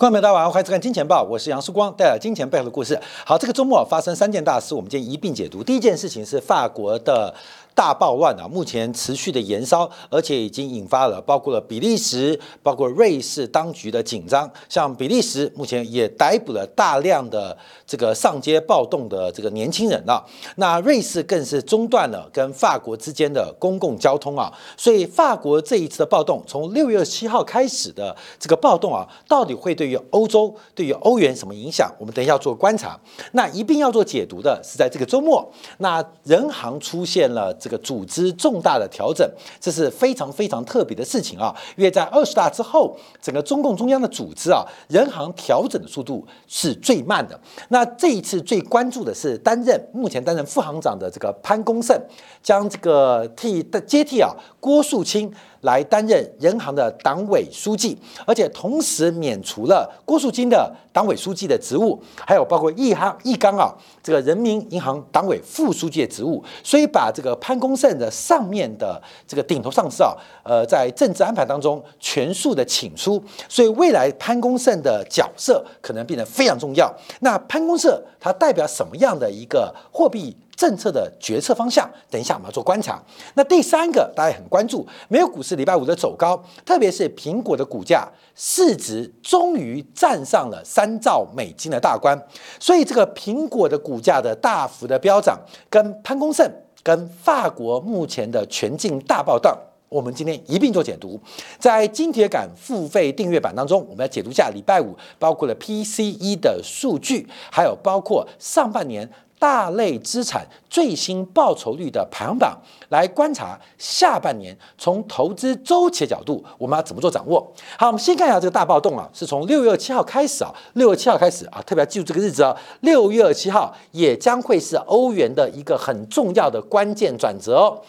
观众朋友大家晚上好，欢迎收看《金钱报》，我是杨曙光，带来金钱背后的故事。好，这个周末发生三件大事，我们今天一并解读。第一件事情是法国的。大暴乱啊，目前持续的延烧，而且已经引发了包括了比利时、包括瑞士当局的紧张。像比利时目前也逮捕了大量的这个上街暴动的这个年轻人啊，那瑞士更是中断了跟法国之间的公共交通啊。所以法国这一次的暴动，从六月七号开始的这个暴动啊，到底会对于欧洲、对于欧元什么影响？我们等一下做观察。那一并要做解读的是在这个周末，那人行出现了。这个组织重大的调整，这是非常非常特别的事情啊！因为在二十大之后，整个中共中央的组织啊，人行调整的速度是最慢的。那这一次最关注的是担任目前担任副行长的这个潘功胜，将这个替的接替啊郭树清。来担任人行的党委书记，而且同时免除了郭树金的党委书记的职务，还有包括易行易纲啊，这个人民银行党委副书记的职务，所以把这个潘功胜的上面的这个顶头上司啊，呃，在政治安排当中全数的请出，所以未来潘功胜的角色可能变得非常重要。那潘功胜他代表什么样的一个货币？政策的决策方向，等一下我们要做观察。那第三个大家也很关注，没有股市礼拜五的走高，特别是苹果的股价市值终于站上了三兆美金的大关，所以这个苹果的股价的大幅的飙涨，跟潘功胜跟法国目前的全境大爆荡，我们今天一并做解读。在金铁杆付费订阅版当中，我们要解读下礼拜五包括了 PCE 的数据，还有包括上半年。大类资产最新报酬率的排行榜，来观察下半年从投资周期的角度，我们要怎么做掌握？好，我们先看一下这个大暴动啊，是从六月七号开始啊，六月七号开始啊，特别要记住这个日子啊，六月七号也将会是欧元的一个很重要的关键转折哦。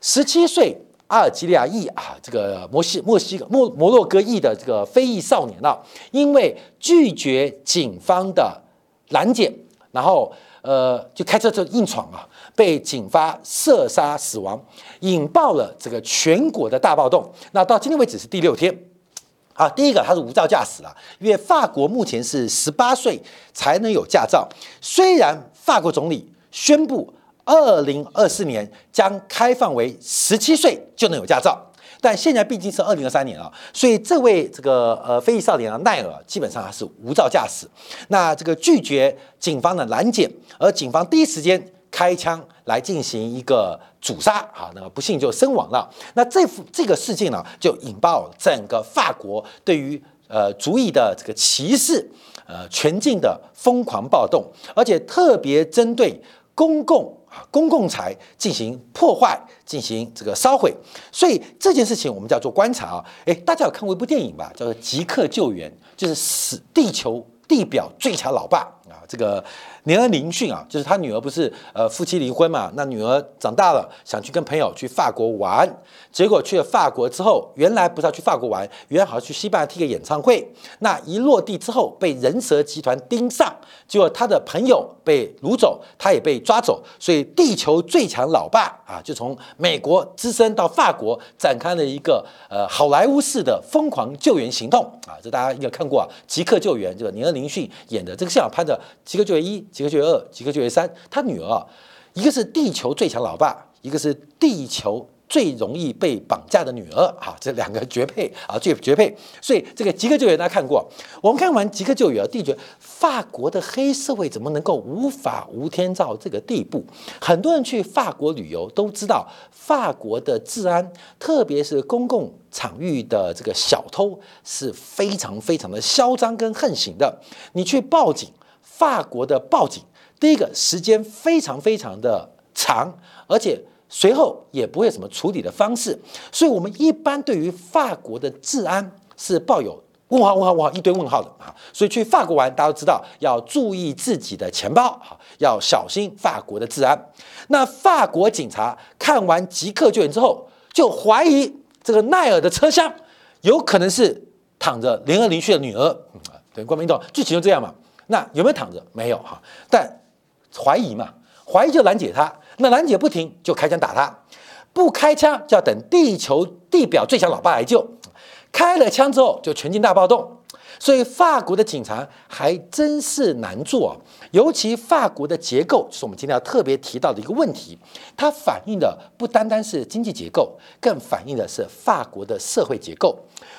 十七岁阿尔及利亚裔啊，这个摩西墨西哥摩摩洛哥裔的这个非裔少年啊，因为拒绝警方的拦截，然后。呃，就开车就硬闯啊，被警方射杀死亡，引爆了这个全国的大暴动。那到今天为止是第六天。啊，第一个他是无照驾驶了，因为法国目前是十八岁才能有驾照。虽然法国总理宣布二零二四年将开放为十七岁就能有驾照。但现在毕竟是二零二三年啊，所以这位这个呃非裔少年啊奈尔基本上还是无照驾驶，那这个拒绝警方的拦检，而警方第一时间开枪来进行一个阻杀，啊，那么不幸就身亡了。那这幅这个事件呢，就引爆整个法国对于呃族裔的这个歧视，呃全境的疯狂暴动，而且特别针对公共。公共财进行破坏，进行这个烧毁，所以这件事情我们叫做观察啊。诶，大家有看过一部电影吧？叫做《极客救援》，就是使地球地表最强老爸啊，这个。年恩林逊啊，就是他女儿不是呃夫妻离婚嘛？那女儿长大了，想去跟朋友去法国玩，结果去了法国之后，原来不是要去法国玩，原来好像去西班牙听个演唱会。那一落地之后，被人蛇集团盯上，结果他的朋友被掳走，他也被抓走。所以地球最强老爸啊，就从美国只身到法国，展开了一个呃好莱坞式的疯狂救援行动啊！这大家应该看过啊，《即刻救援》这个年恩林逊演的，这个现场拍的《极客救援一》。几个月二，几个月三，他女儿啊，一个是地球最强老爸，一个是地球最容易被绑架的女儿，啊，这两个绝配啊，最绝配。所以这个极客救援大家看过，我们看完极客救援，第一觉法国的黑社会怎么能够无法无天到这个地步？很多人去法国旅游都知道，法国的治安，特别是公共场域的这个小偷是非常非常的嚣张跟横行的。你去报警。法国的报警，第一个时间非常非常的长，而且随后也不会有什么处理的方式，所以我们一般对于法国的治安是抱有问号问号问号一堆问号的啊。所以去法国玩，大家都知道要注意自己的钱包啊，要小心法国的治安。那法国警察看完即刻救援之后，就怀疑这个奈尔的车厢有可能是躺着联合林旭的女儿。等光明懂，剧情就这样嘛。那有没有躺着？没有哈，但怀疑嘛，怀疑就拦截他。那拦截不停，就开枪打他。不开枪就要等地球地表最强老爸来救。开了枪之后，就全境大暴动。所以法国的警察还真是难做，尤其法国的结构，是我们今天要特别提到的一个问题，它反映的不单单是经济结构，更反映的是法国的社会结构。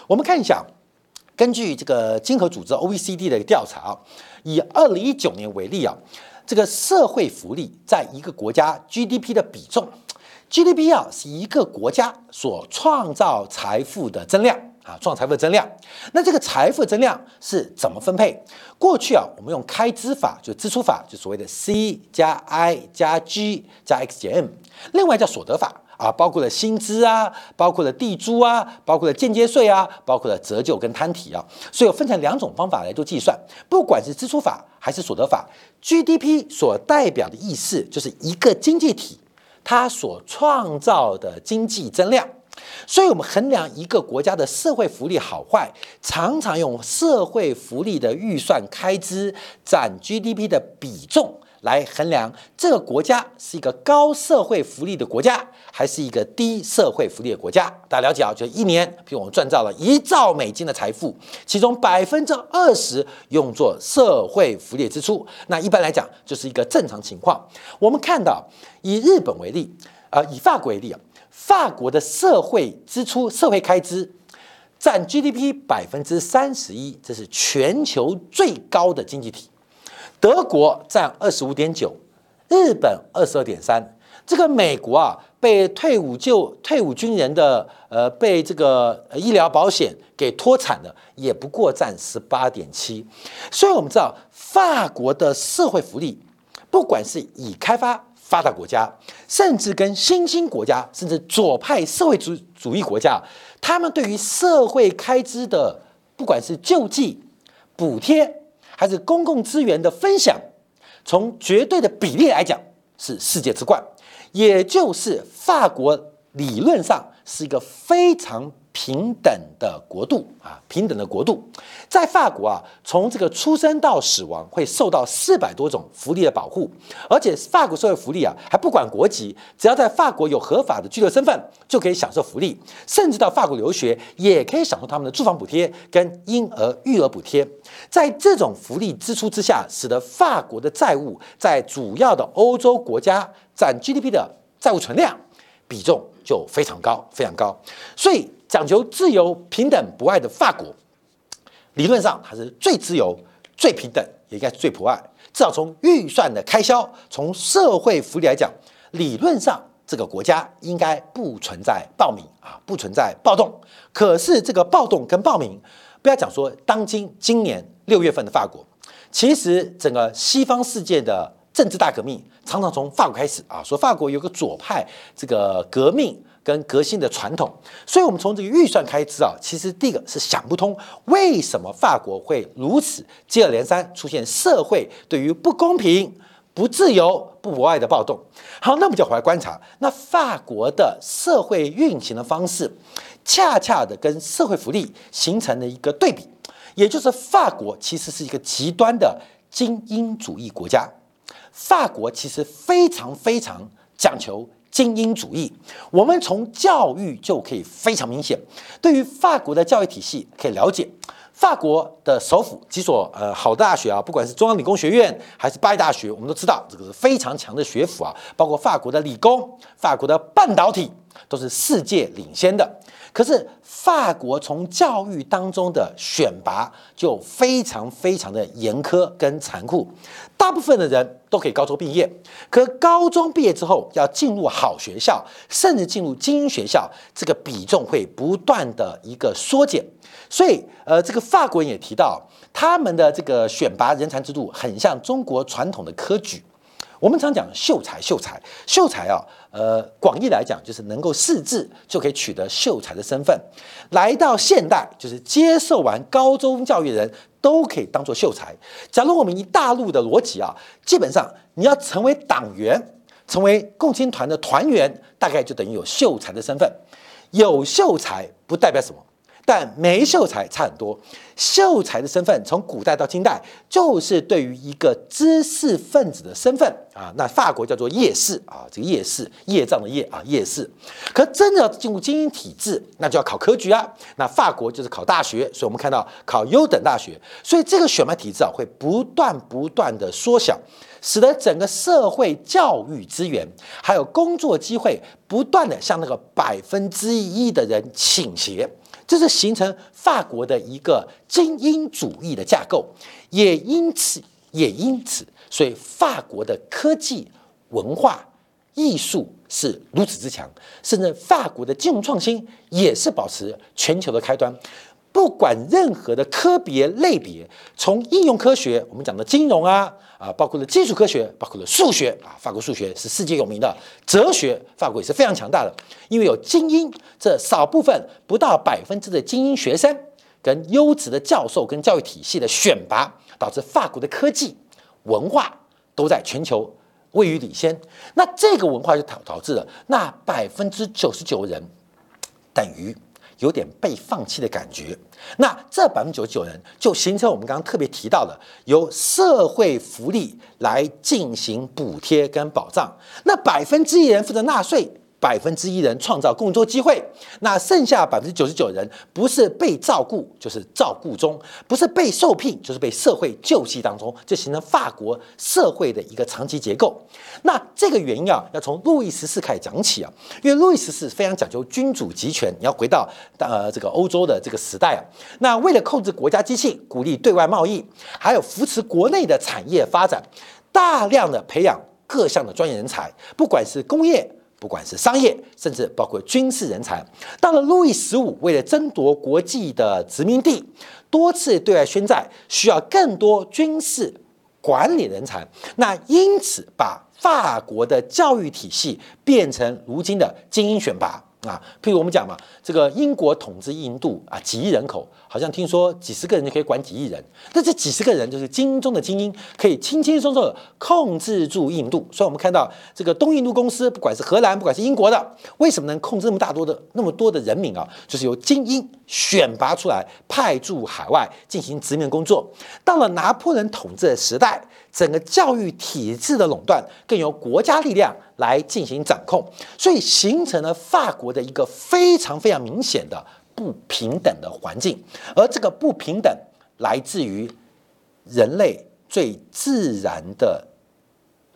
我们看一下，根据这个经合组织 OECD 的调查啊，以二零一九年为例啊，这个社会福利在一个国家 GDP 的比重，GDP 啊是一个国家所创造财富的增量。啊，创造财富的增量，那这个财富增量是怎么分配？过去啊，我们用开支法，就支出法，就所谓的 C 加 I 加 G 加 X 减 M，另外叫所得法啊，包括了薪资啊，包括了地租啊，包括了间接税啊，包括了折旧跟摊提啊，所以我分成两种方法来做计算。不管是支出法还是所得法，GDP 所代表的意思就是一个经济体它所创造的经济增量。所以，我们衡量一个国家的社会福利好坏，常常用社会福利的预算开支占 GDP 的比重来衡量这个国家是一个高社会福利的国家，还是一个低社会福利的国家。大家了解啊？就一年，比如我们赚到了一兆美金的财富，其中百分之二十用作社会福利支出，那一般来讲就是一个正常情况。我们看到，以日本为例，啊，以法国为例啊。法国的社会支出、社会开支占 GDP 百分之三十一，这是全球最高的经济体。德国占二十五点九，日本二十二点三。这个美国啊，被退伍就退伍军人的呃，被这个医疗保险给拖惨的，也不过占十八点七。所以我们知道，法国的社会福利，不管是已开发。发达国家，甚至跟新兴国家，甚至左派社会主主义国家，他们对于社会开支的，不管是救济、补贴，还是公共资源的分享，从绝对的比例来讲，是世界之冠。也就是法国理论上是一个非常。平等的国度啊，平等的国度，在法国啊，从这个出生到死亡会受到四百多种福利的保护，而且法国社会福利啊，还不管国籍，只要在法国有合法的居留身份，就可以享受福利，甚至到法国留学也可以享受他们的住房补贴跟婴儿育儿补贴。在这种福利支出之下，使得法国的债务在主要的欧洲国家占 GDP 的债务存量比重就非常高，非常高，所以。讲求自由、平等、博爱的法国，理论上它是最自由、最平等，也应该是最博爱。至少从预算的开销、从社会福利来讲，理论上这个国家应该不存在暴民啊，不存在暴动。可是这个暴动跟暴民，不要讲说当今今年六月份的法国，其实整个西方世界的政治大革命常常从法国开始啊，说法国有个左派这个革命。跟革新的传统，所以，我们从这个预算开支啊，其实第一个是想不通，为什么法国会如此接二连三出现社会对于不公平、不自由、不博爱的暴动。好，那我们就回来观察，那法国的社会运行的方式，恰恰的跟社会福利形成了一个对比，也就是法国其实是一个极端的精英主义国家，法国其实非常非常讲求。精英主义，我们从教育就可以非常明显。对于法国的教育体系，可以了解，法国的首府几所呃好大学啊，不管是中央理工学院还是巴黎大学，我们都知道这个是非常强的学府啊。包括法国的理工、法国的半导体都是世界领先的。可是法国从教育当中的选拔就非常非常的严苛跟残酷，大部分的人都可以高中毕业，可高中毕业之后要进入好学校，甚至进入精英学校，这个比重会不断的一个缩减。所以，呃，这个法国人也提到，他们的这个选拔人才制度很像中国传统的科举。我们常讲秀才，秀才，秀才啊，呃，广义来讲就是能够识字就可以取得秀才的身份。来到现代，就是接受完高中教育的人都可以当做秀才。假如我们以大陆的逻辑啊，基本上你要成为党员，成为共青团的团员，大概就等于有秀才的身份。有秀才不代表什么？但没秀才差很多。秀才的身份从古代到清代，就是对于一个知识分子的身份啊。那法国叫做夜市啊，这个夜市业障的业啊，夜市。可真的要进入精英体制，那就要考科举啊。那法国就是考大学，所以我们看到考优等大学，所以这个选拔体制啊，会不断不断的缩小。使得整个社会教育资源还有工作机会不断的向那个百分之一的人倾斜，这是形成法国的一个精英主义的架构。也因此，也因此，所以法国的科技、文化、艺术是如此之强，甚至法国的金融创新也是保持全球的开端。不管任何的科别类别，从应用科学，我们讲的金融啊。啊，包括了基础科学，包括了数学啊，法国数学是世界有名的。哲学，法国也是非常强大的，因为有精英这少部分不到百分之的精英学生，跟优质的教授跟教育体系的选拔，导致法国的科技文化都在全球位于领先。那这个文化就导导致了那百分之九十九人等于。有点被放弃的感觉，那这百分之九十九人就形成我们刚刚特别提到的，由社会福利来进行补贴跟保障，那百分之一人负责纳税。百分之一人创造工作机会，那剩下百分之九十九人不是被照顾，就是照顾中；不是被受聘，就是被社会救济当中，就形成法国社会的一个长期结构。那这个原因啊，要从路易十四开始讲起啊，因为路易十四非常讲究君主集权，你要回到呃这个欧洲的这个时代啊。那为了控制国家机器，鼓励对外贸易，还有扶持国内的产业发展，大量的培养各项的专业人才，不管是工业。不管是商业，甚至包括军事人才，到了路易十五，为了争夺国际的殖民地，多次对外宣战，需要更多军事管理人才。那因此，把法国的教育体系变成如今的精英选拔。啊，譬如我们讲嘛，这个英国统治印度啊，几亿人口，好像听说几十个人就可以管几亿人，那这几十个人就是精英中的精英，可以轻轻松松的控制住印度。所以，我们看到这个东印度公司，不管是荷兰，不管是英国的，为什么能控制那么大多的那么多的人民啊？就是由精英选拔出来，派驻海外进行殖民工作。到了拿破仑统治的时代。整个教育体制的垄断更由国家力量来进行掌控，所以形成了法国的一个非常非常明显的不平等的环境。而这个不平等来自于人类最自然的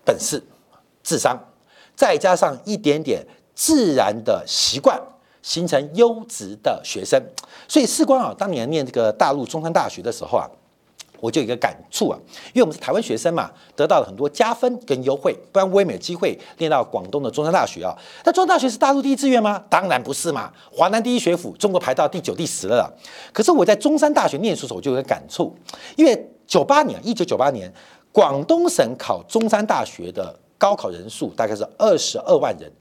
本事——智商，再加上一点点自然的习惯，形成优质的学生。所以，士官啊，当年念这个大陆中山大学的时候啊。我就有一个感触啊，因为我们是台湾学生嘛，得到了很多加分跟优惠，不然我也没有机会念到广东的中山大学啊。那中山大学是大陆第一志愿吗？当然不是嘛，华南第一学府，中国排到第九、第十了。可是我在中山大学念书的时候，我就有个感触，因为九八年，一九九八年，广东省考中山大学的高考人数大概是二十二万人。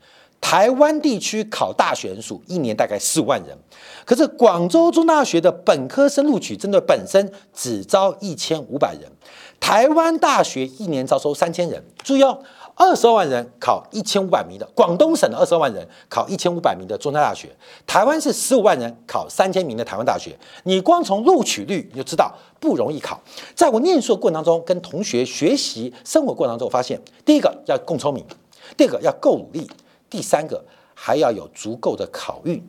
台湾地区考大学人数一年大概十五万人，可是广州中大学的本科生录取针对本身只招一千五百人，台湾大学一年招收三千人。注意哦，二十二万人考一千五百名的广东省的二十二万人考一千五百名的中山大学，台湾是十五万人考三千名的台湾大学。你光从录取率你就知道不容易考。在我念书的过程当中，跟同学学习生活过程当中，我发现第一个要够聪明，第二个要够努力。第三个还要有足够的考运，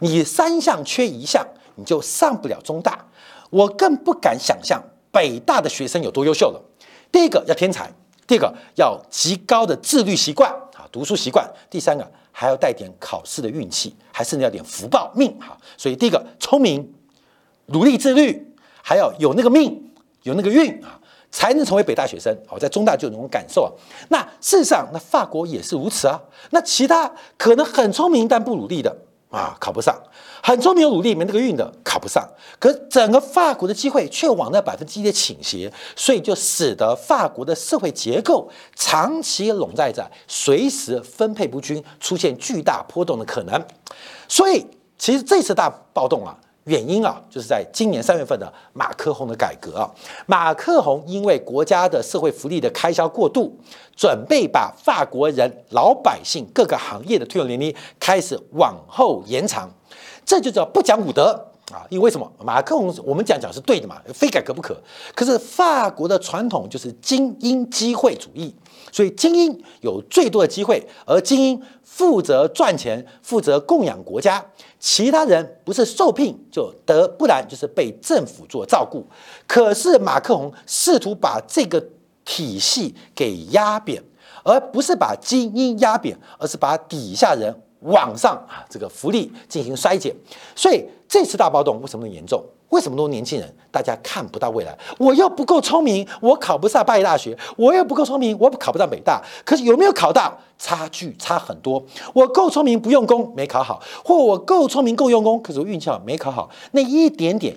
你三项缺一项，你就上不了中大。我更不敢想象北大的学生有多优秀了。第一个要天才，第二个要极高的自律习惯啊，读书习惯。第三个还要带点考试的运气，还甚至要点福报命哈。所以第一个聪明、努力、自律，还要有那个命，有那个运啊。才能成为北大学生。好在中大就有那种感受啊。那事实上，那法国也是如此啊。那其他可能很聪明但不努力的啊，考不上；很聪明有努力没那个运的，考不上。可整个法国的机会却往那百分之一的倾斜，所以就使得法国的社会结构长期笼罩在随时分配不均，出现巨大波动的可能。所以，其实这次大暴动啊。原因啊，就是在今年三月份的马克宏的改革啊，马克宏因为国家的社会福利的开销过度，准备把法国人老百姓各个行业的退休年龄开始往后延长，这就叫不讲武德。啊，因为什么？马克龙我们讲讲是对的嘛，非改革不可。可是法国的传统就是精英机会主义，所以精英有最多的机会，而精英负责赚钱，负责供养国家，其他人不是受聘就得，不然就是被政府做照顾。可是马克龙试图把这个体系给压扁，而不是把精英压扁，而是把底下人。往上啊，这个福利进行衰减，所以这次大暴动为什么那么严重？为什么都是年轻人？大家看不到未来。我又不够聪明，我考不上巴黎大学；我又不够聪明，我考不上北大。可是有没有考到？差距差很多。我够聪明不用功没考好，或我够聪明够用功，可是我运气好没考好，那一点点。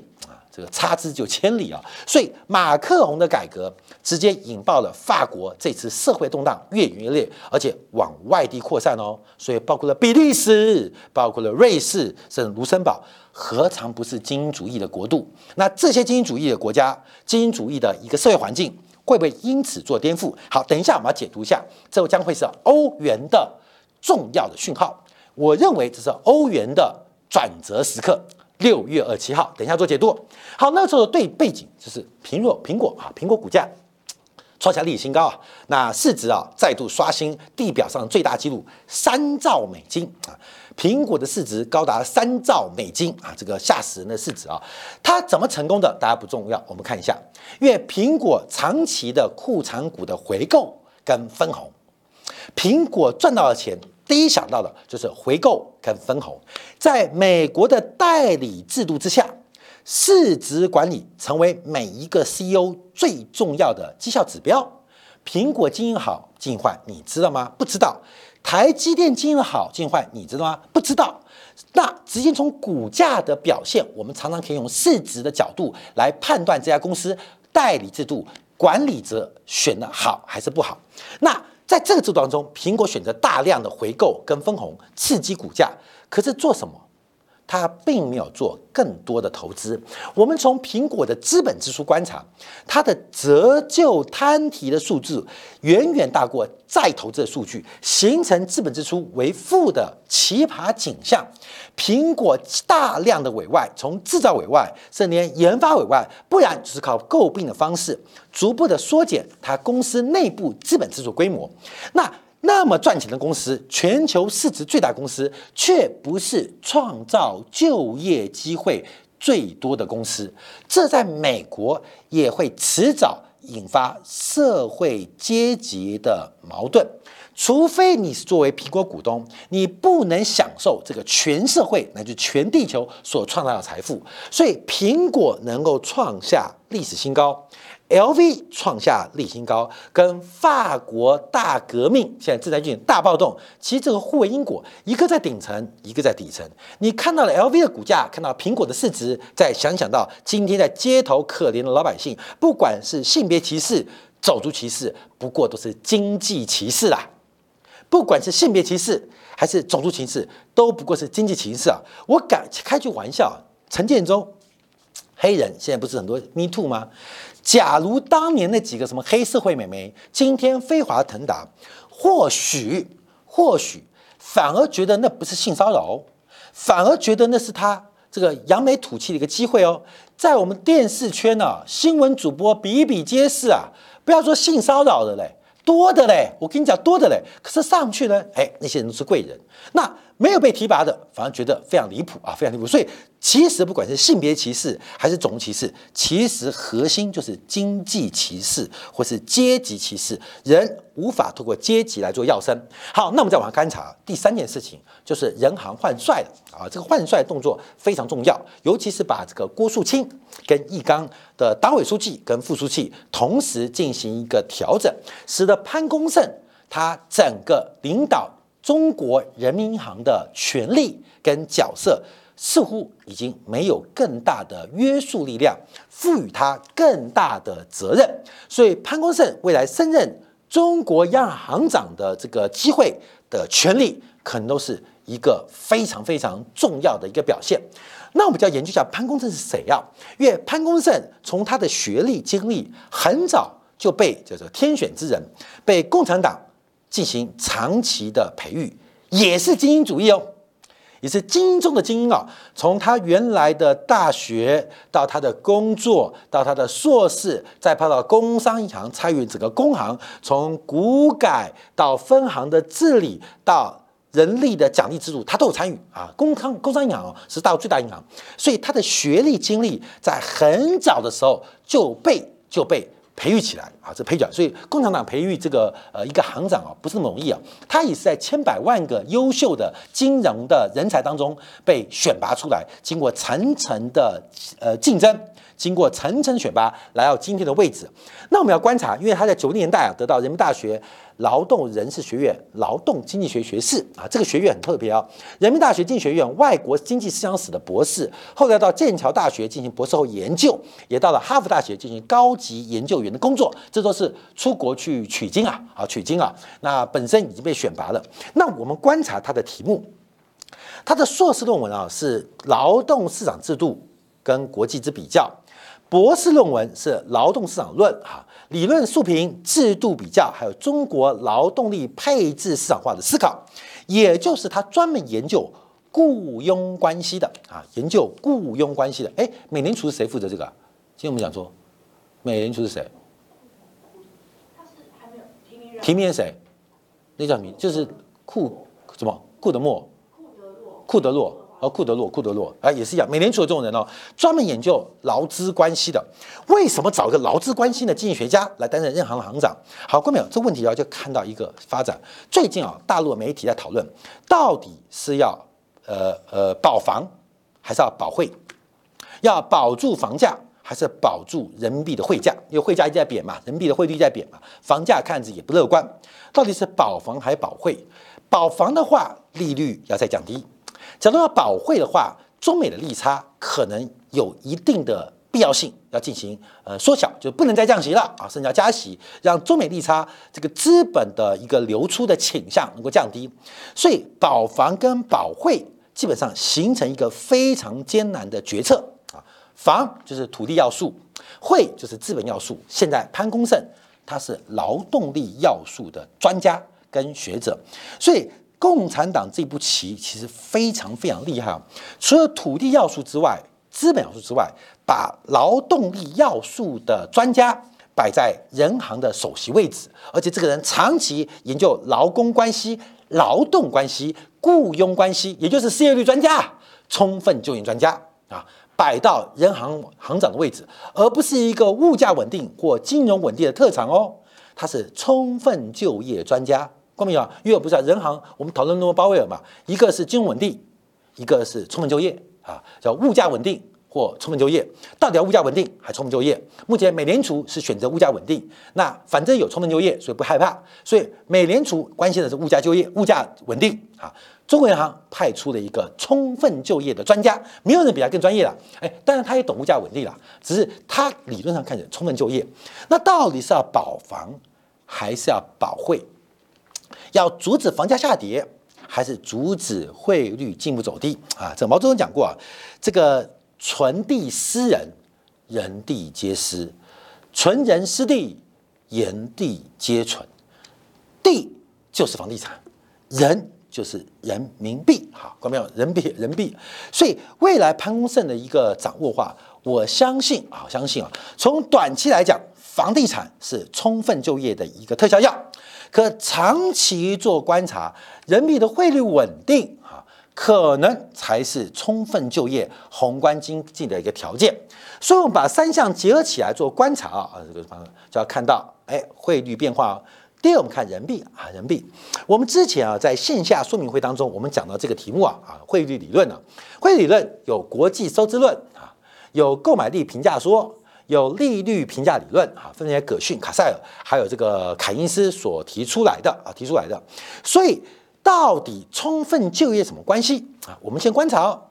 这个差之就千里啊！所以马克龙的改革直接引爆了法国这次社会动荡越演越烈，而且往外地扩散哦。所以包括了比利时、包括了瑞士，甚至卢森堡，何尝不是精英主义的国度？那这些精英主义的国家、精英主义的一个社会环境，会不会因此做颠覆？好，等一下我们要解读一下，这将会是欧元的重要的讯号。我认为这是欧元的转折时刻。六月二七号，等一下做解读。好，那时候对背景就是苹果，苹果啊，苹果股价创下历史新高啊，那市值啊再度刷新地表上最大纪录三兆美金啊，苹果的市值高达三兆美金啊，这个吓死人的市值啊，它怎么成功的？大家不重要，我们看一下，因为苹果长期的库藏股的回购跟分红，苹果赚到的钱。第一想到的就是回购跟分红，在美国的代理制度之下，市值管理成为每一个 CEO 最重要的绩效指标。苹果经营好经营坏，你知道吗？不知道。台积电经营好经营坏，你知道吗？不知道。那直接从股价的表现，我们常常可以用市值的角度来判断这家公司代理制度管理者选的好还是不好。那。在这个制度当中，苹果选择大量的回购跟分红，刺激股价。可是做什么？它并没有做更多的投资。我们从苹果的资本支出观察，它的折旧摊提的数字远远大过再投资的数据，形成资本支出为负的奇葩景象。苹果大量的委外，从制造委外，甚至连研发委外，不然就是靠诟病的方式，逐步的缩减它公司内部资本支出规模。那。那么赚钱的公司，全球市值最大公司，却不是创造就业机会最多的公司。这在美国也会迟早引发社会阶级的矛盾。除非你是作为苹果股东，你不能享受这个全社会乃至全地球所创造的财富。所以，苹果能够创下历史新高。LV 创下历史新高，跟法国大革命现在正在进行大暴动，其实这个互为因果，一个在顶层，一个在底层。你看到了 LV 的股价，看到苹果的市值，再想想到今天在街头可怜的老百姓，不管是性别歧视、种族歧视，不过都是经济歧视啦。不管是性别歧视还是种族歧视，都不过是经济歧视啊。我敢开句玩笑，陈建州，黑人现在不是很多 Me Too 吗？假如当年那几个什么黑社会美眉今天飞黄腾达，或许或许反而觉得那不是性骚扰，反而觉得那是他这个扬眉吐气的一个机会哦。在我们电视圈呢，新闻主播比比皆是啊，不要说性骚扰的嘞，多的嘞，我跟你讲多的嘞。可是上去呢，哎，那些人都是贵人，那。没有被提拔的，反而觉得非常离谱啊，非常离谱。所以其实不管是性别歧视还是种族歧视，其实核心就是经济歧视或是阶级歧视。人无法通过阶级来做要生。好，那我们再往下观察，第三件事情就是人行换帅了啊，这个换帅动作非常重要，尤其是把这个郭树清跟易纲的党委书记跟副书记同时进行一个调整，使得潘功胜他整个领导。中国人民银行的权力跟角色似乎已经没有更大的约束力量，赋予他更大的责任，所以潘功胜未来升任中国央行行长的这个机会的权利，可能都是一个非常非常重要的一个表现。那我们就要研究一下潘功胜是谁啊？因为潘功胜从他的学历经历，很早就被叫做天选之人，被共产党。进行长期的培育，也是精英主义哦。也是精英中的精英啊。从他原来的大学到他的工作，到他的硕士，再跑到工商银行参与整个工行，从股改到分行的治理，到人力的奖励制度，他都有参与啊。工商工商银行是大陆最大银行，所以他的学历经历在很早的时候就被就被。培育起来啊，这培育，所以共产党培育这个呃一个行长啊，不是那么容易啊。他也是在千百万个优秀的金融的人才当中被选拔出来，经过层层的呃竞争，经过层层选拔来到今天的位置。那我们要观察，因为他在九零年代啊得到人民大学。劳动人事学院劳动经济学学士啊，这个学院很特别啊。人民大学经济学院外国经济思想史的博士，后来到剑桥大学进行博士后研究，也到了哈佛大学进行高级研究员的工作，这都是出国去取经啊，啊取经啊。那本身已经被选拔了。那我们观察他的题目，他的硕士论文啊是劳动市场制度跟国际之比较。博士论文是劳动市场论，哈，理论述评、制度比较，还有中国劳动力配置市场化的思考，也就是他专门研究雇佣关系的啊，研究雇佣关系的。哎，美联储是谁负责这个？今天我们讲说，美联储是谁？提名人谁？那叫名，就是库什么？库德莫？库德洛？库德洛？哦，库德洛，库德洛，啊，也是一样。美联储的这种人哦，专门研究劳资关系的。为什么找一个劳资关系的经济学家来担任任行行长？好，各位朋友，这问题啊，就看到一个发展。最近啊，大陆媒体在讨论，到底是要呃呃保房，还是要保汇？要保住房价，还是保住人民币的汇价？因为汇价一直在贬嘛，人民币的汇率在贬嘛，房价看着也不乐观。到底是保房还是保汇？保房的话，利率要再降低。假如要保汇的话，中美的利差可能有一定的必要性，要进行呃缩小，就不能再降息了啊，甚至要加息，让中美利差这个资本的一个流出的倾向能够降低。所以保房跟保汇基本上形成一个非常艰难的决策啊。房就是土地要素，汇就是资本要素。现在潘功胜他是劳动力要素的专家跟学者，所以。共产党这步棋其实非常非常厉害啊！除了土地要素之外，资本要素之外，把劳动力要素的专家摆在人行的首席位置，而且这个人长期研究劳工关系、劳动关系、雇佣关系，也就是失业率专家、充分就业专家啊，摆到人行行长的位置，而不是一个物价稳定或金融稳定的特长哦，他是充分就业专家。光明啊，因为不是啊人行，我们讨论那么鲍威尔嘛，一个是金融稳定，一个是充分就业啊，叫物价稳定或充分就业，到底要物价稳定还充分就业？目前美联储是选择物价稳定，那反正有充分就业，所以不害怕，所以美联储关心的是物价就业、物价稳定啊。中国银行派出了一个充分就业的专家，没有人比他更专业了，哎，当然他也懂物价稳定了，只是他理论上看起来充分就业，那到底是要保房还是要保汇？要阻止房价下跌，还是阻止汇率进一步走低啊？这毛泽东讲过啊，这个存地失人，人地皆失；存人失地，人地皆存。地就是房地产，人就是人民币。好，看到没有？人民币，人民币。所以未来潘功胜的一个掌握话，我相信啊，相信啊，从短期来讲，房地产是充分就业的一个特效药。可长期做观察，人民币的汇率稳定啊，可能才是充分就业、宏观经济的一个条件。所以，我们把三项结合起来做观察啊，这个方就要看到，哎，汇率变化。第二，我们看人民币啊，人民币。我们之前啊，在线下说明会当中，我们讲到这个题目啊，啊，汇率理论呢，汇率理论有国际收支论啊，有购买力评价说。有利率评价理论啊，分别葛逊、卡塞尔，还有这个凯因斯所提出来的啊，提出来的。所以，到底充分就业什么关系啊？我们先观察哦。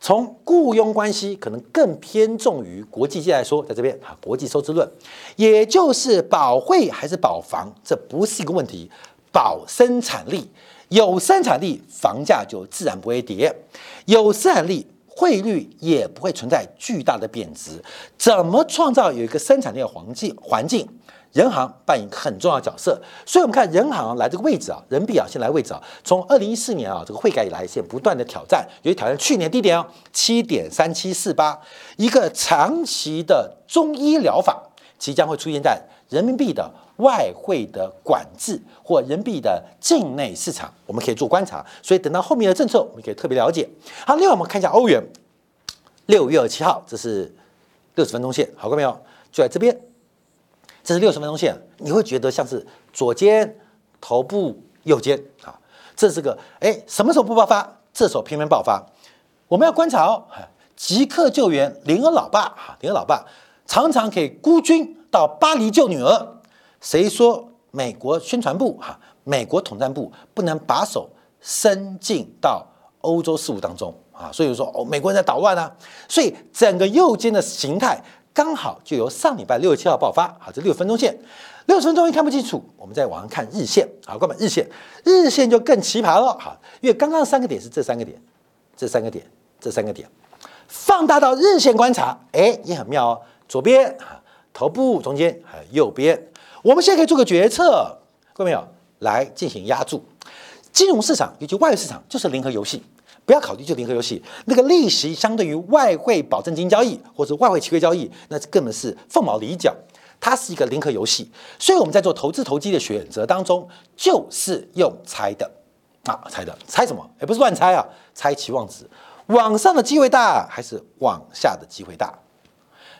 从雇佣关系，可能更偏重于国际界来说，在这边啊，国际收支论，也就是保汇还是保房，这不是一个问题。保生产力，有生产力，房价就自然不会跌；有生产力。汇率也不会存在巨大的贬值。怎么创造有一个生产力的环境？环境，人行扮演很重要角色。所以，我们看人行来这个位置啊，人民币啊，现在来位置啊，从二零一四年啊这个汇改以来，现不断的挑战，有些挑战去年低点哦，七点三七四八，一个长期的中医疗法即将会出现在人民币的外汇的管制或人民币的境内市场，我们可以做观察。所以，等到后面的政策，我们可以特别了解。好，另外我们看一下欧元，六月二十七号，这是。六十分钟线，好过没有？就在这边，这是六十分钟线，你会觉得像是左肩、头部、右肩啊，这是个哎，什么时候不爆发？这时候偏偏爆发。我们要观察哦，即刻救援，联合老爸啊，联合老爸常常可以孤军到巴黎救女儿。谁说美国宣传部哈，美国统战部不能把手伸进到欧洲事务当中？啊，所以说哦，美国人在捣乱啊，所以整个右肩的形态刚好就由上礼拜六月七号爆发。好，这六分钟线，六十分钟一看不清楚，我们再往上看日线。好，各位日线，日线就更奇葩了。好，因为刚刚三个点是这三个点，这三个点，这三个点，放大到日线观察，哎，也很妙哦。左边啊头部中间，还有右边，我们现在可以做个决策，各位没有？来进行压注。金融市场，尤其外汇市场，就是零和游戏。不要考虑就零和游戏，那个利息相对于外汇保证金交易或者外汇期货交易，那根本是凤毛麟角。它是一个零和游戏，所以我们在做投资投机的选择当中，就是用猜的啊，猜的，猜什么？也不是乱猜啊，猜期望值，往上的机会大还是往下的机会大？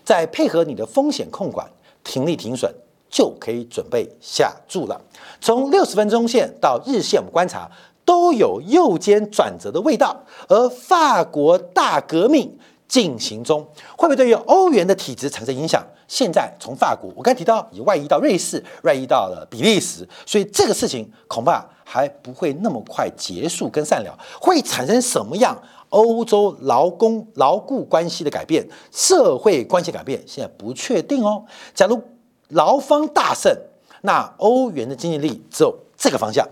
再配合你的风险控管，停利停损，就可以准备下注了。从六十分钟线到日线，我们观察。都有右肩转折的味道，而法国大革命进行中，会不会对于欧元的体质产生影响？现在从法国，我刚才提到以外移到瑞士，外移到了比利时，所以这个事情恐怕还不会那么快结束跟善了，会产生什么样欧洲劳工牢固关系的改变，社会关系改变，现在不确定哦。假如劳方大胜，那欧元的经济力只有这个方向。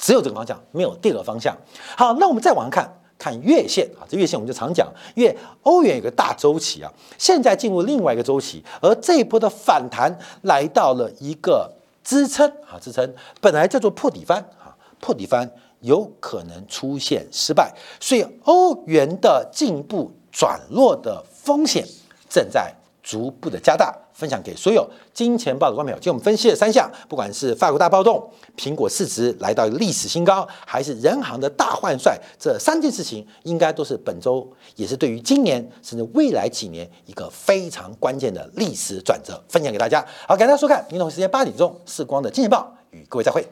只有这个方向，没有第二个方向。好，那我们再往上看，看月线啊，这月线我们就常讲，因为欧元有个大周期啊，现在进入另外一个周期，而这一波的反弹来到了一个支撑啊，支撑本来叫做破底翻啊，破底翻有可能出现失败，所以欧元的进一步转弱的风险正在逐步的加大。分享给所有金钱豹的观众朋友。今天我们分析了三项，不管是法国大暴动、苹果市值来到历史新高，还是人行的大换帅，这三件事情应该都是本周，也是对于今年甚至未来几年一个非常关键的历史转折。分享给大家。好，感谢大家收看，明天同时间八点钟，时光的金钱豹与各位再会。